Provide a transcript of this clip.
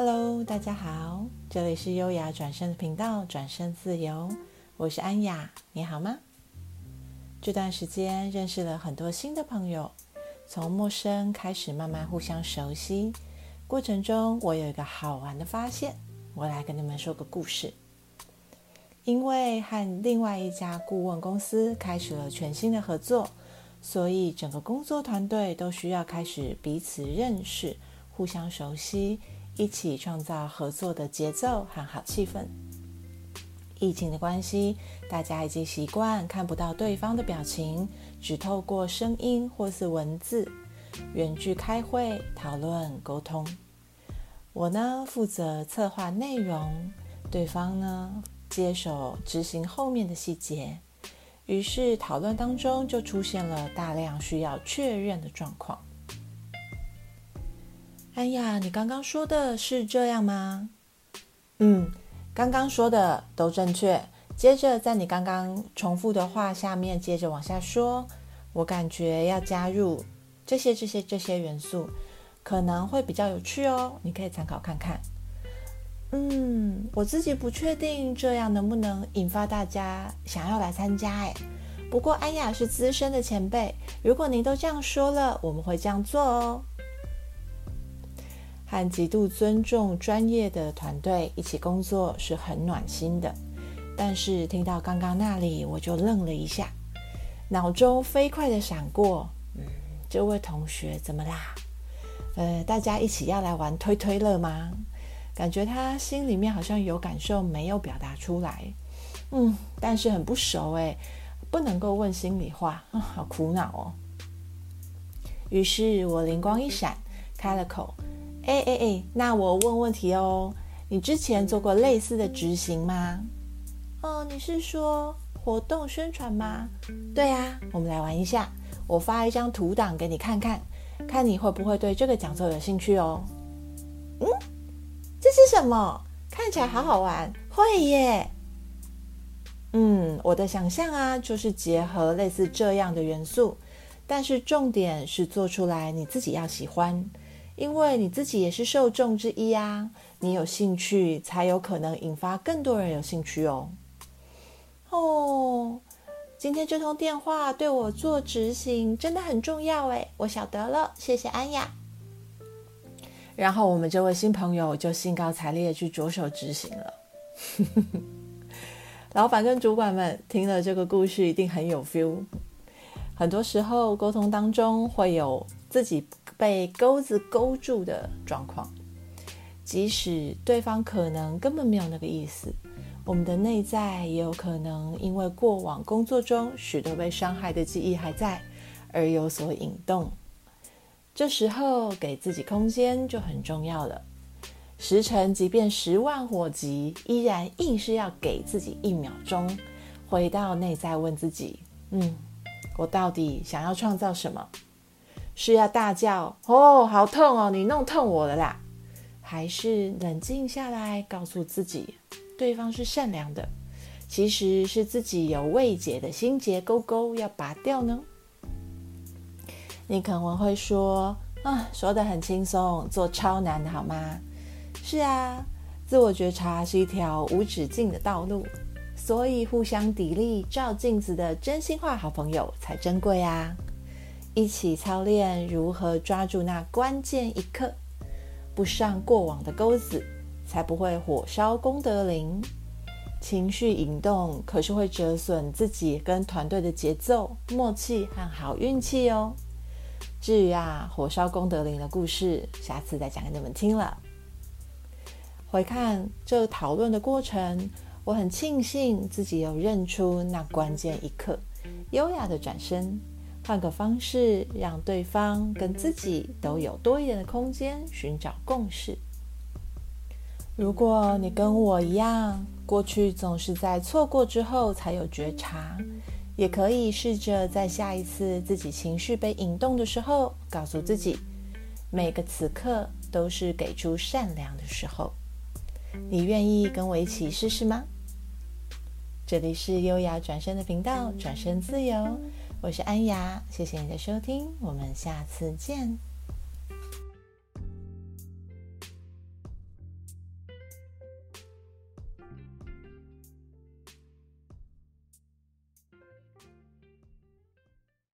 Hello，大家好，这里是优雅转身的频道，转身自由，我是安雅，你好吗？这段时间认识了很多新的朋友，从陌生开始慢慢互相熟悉，过程中我有一个好玩的发现，我来跟你们说个故事。因为和另外一家顾问公司开始了全新的合作，所以整个工作团队都需要开始彼此认识，互相熟悉。一起创造合作的节奏和好气氛。疫情的关系，大家已经习惯看不到对方的表情，只透过声音或是文字远距开会、讨论、沟通。我呢，负责策划内容，对方呢，接手执行后面的细节。于是讨论当中就出现了大量需要确认的状况。安雅，你刚刚说的是这样吗？嗯，刚刚说的都正确。接着，在你刚刚重复的话下面，接着往下说。我感觉要加入这些、这些、这些元素，可能会比较有趣哦。你可以参考看看。嗯，我自己不确定这样能不能引发大家想要来参加。哎，不过安雅是资深的前辈，如果您都这样说了，我们会这样做哦。和极度尊重专业的团队一起工作是很暖心的，但是听到刚刚那里，我就愣了一下，脑中飞快地闪过，嗯，这位同学怎么啦？呃，大家一起要来玩推推乐吗？感觉他心里面好像有感受，没有表达出来，嗯，但是很不熟诶，不能够问心里话，啊，好苦恼哦。于是我灵光一闪，开了口。哎哎哎，那我问问题哦，你之前做过类似的执行吗？哦，你是说活动宣传吗？对啊，我们来玩一下，我发一张图档给你看看，看你会不会对这个讲座有兴趣哦。嗯，这是什么？看起来好好玩，会耶。嗯，我的想象啊，就是结合类似这样的元素，但是重点是做出来你自己要喜欢。因为你自己也是受众之一啊，你有兴趣才有可能引发更多人有兴趣哦。哦，今天这通电话对我做执行真的很重要诶，我晓得了，谢谢安雅。然后我们这位新朋友就兴高采烈去着手执行了。老板跟主管们听了这个故事一定很有 feel。很多时候沟通当中会有自己被钩子勾住的状况，即使对方可能根本没有那个意思，我们的内在也有可能因为过往工作中许多被伤害的记忆还在，而有所引动。这时候给自己空间就很重要了。时辰即便十万火急，依然硬是要给自己一秒钟，回到内在问自己：嗯，我到底想要创造什么？是要大叫哦，好痛哦，你弄痛我了啦？还是冷静下来，告诉自己，对方是善良的，其实是自己有未解的心结勾勾要拔掉呢？你可能会说啊，说得很轻松，做超难的好吗？是啊，自我觉察是一条无止境的道路，所以互相砥砺、照镜子的真心话好朋友才珍贵啊。一起操练如何抓住那关键一刻，不上过往的钩子，才不会火烧功德林。情绪引动可是会折损自己跟团队的节奏、默契和好运气哦。至于啊，火烧功德林的故事，下次再讲给你们听了。回看这讨论的过程，我很庆幸自己有认出那关键一刻，优雅的转身。换个方式，让对方跟自己都有多一点的空间，寻找共识。如果你跟我一样，过去总是在错过之后才有觉察，也可以试着在下一次自己情绪被引动的时候，告诉自己，每个此刻都是给出善良的时候。你愿意跟我一起试试吗？这里是优雅转身的频道，转身自由。我是安雅，谢谢你的收听，我们下次见。